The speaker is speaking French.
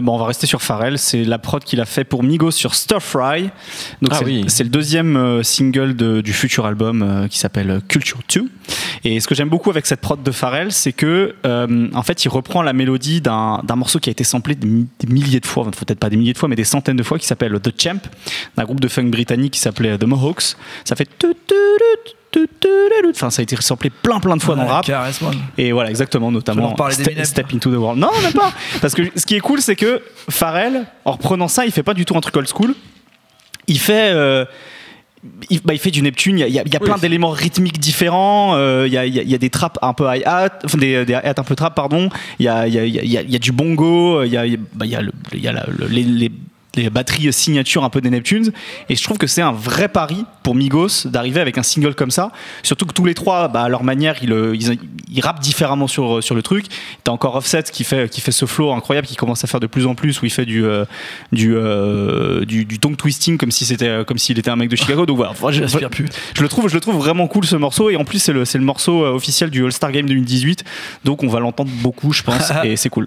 Bon, on va rester sur Pharrell. C'est la prod qu'il a fait pour Migos sur Stir Fry. Donc, Ah c'est, oui. le deuxième euh, single de- du futur album euh, qui s'appelle euh, Culture 2. Et ce que j'aime beaucoup avec cette prod de Pharrell, c'est que, euh, en fait, il reprend la mélodie d'un, morceau qui a été samplé des milliers de fois, enfin, peut-être pas des milliers de fois, mais des centaines de fois, qui s'appelle The Champ, d'un groupe de funk britannique qui s'appelait The Mohawks. Ça fait. Enfin, ça a été samplé plein plein de fois dans le rap. KRS One. Et voilà, exactement, notamment Ste- Step into the World. Non, même pas. Parce que ce qui est cool, c'est que Pharrell, en reprenant ça, il fait pas du tout un truc old school. Il fait. euh, il, bah, il fait du Neptune, il y a, il y a- Oui. plein d'éléments rythmiques différents, euh, il, y a, il y des traps un peu hi-hat, enfin des, des hi-hat un peu trap, pardon, il y a, il y du bongo, il y a, bah, le- la- le- les- les batteries signature un peu des Neptunes, et je trouve que c'est un vrai pari pour Migos d'arriver avec un single comme ça, surtout que tous les trois, bah, à leur manière, ils, ils, ils rappent différemment sur, sur le truc. T'as encore Offset qui fait, qui fait ce flow incroyable, qui commence à faire de plus en plus, où il fait du, euh, du, euh, du, du tongue twisting comme si c'était, euh, comme s'il était un mec de Chicago. Donc voilà, je, plus. je le trouve, je le trouve vraiment cool ce morceau, et en plus c'est le, c'est le morceau euh, officiel du All Star Game 2018, donc on va l'entendre beaucoup, je pense, et c'est cool.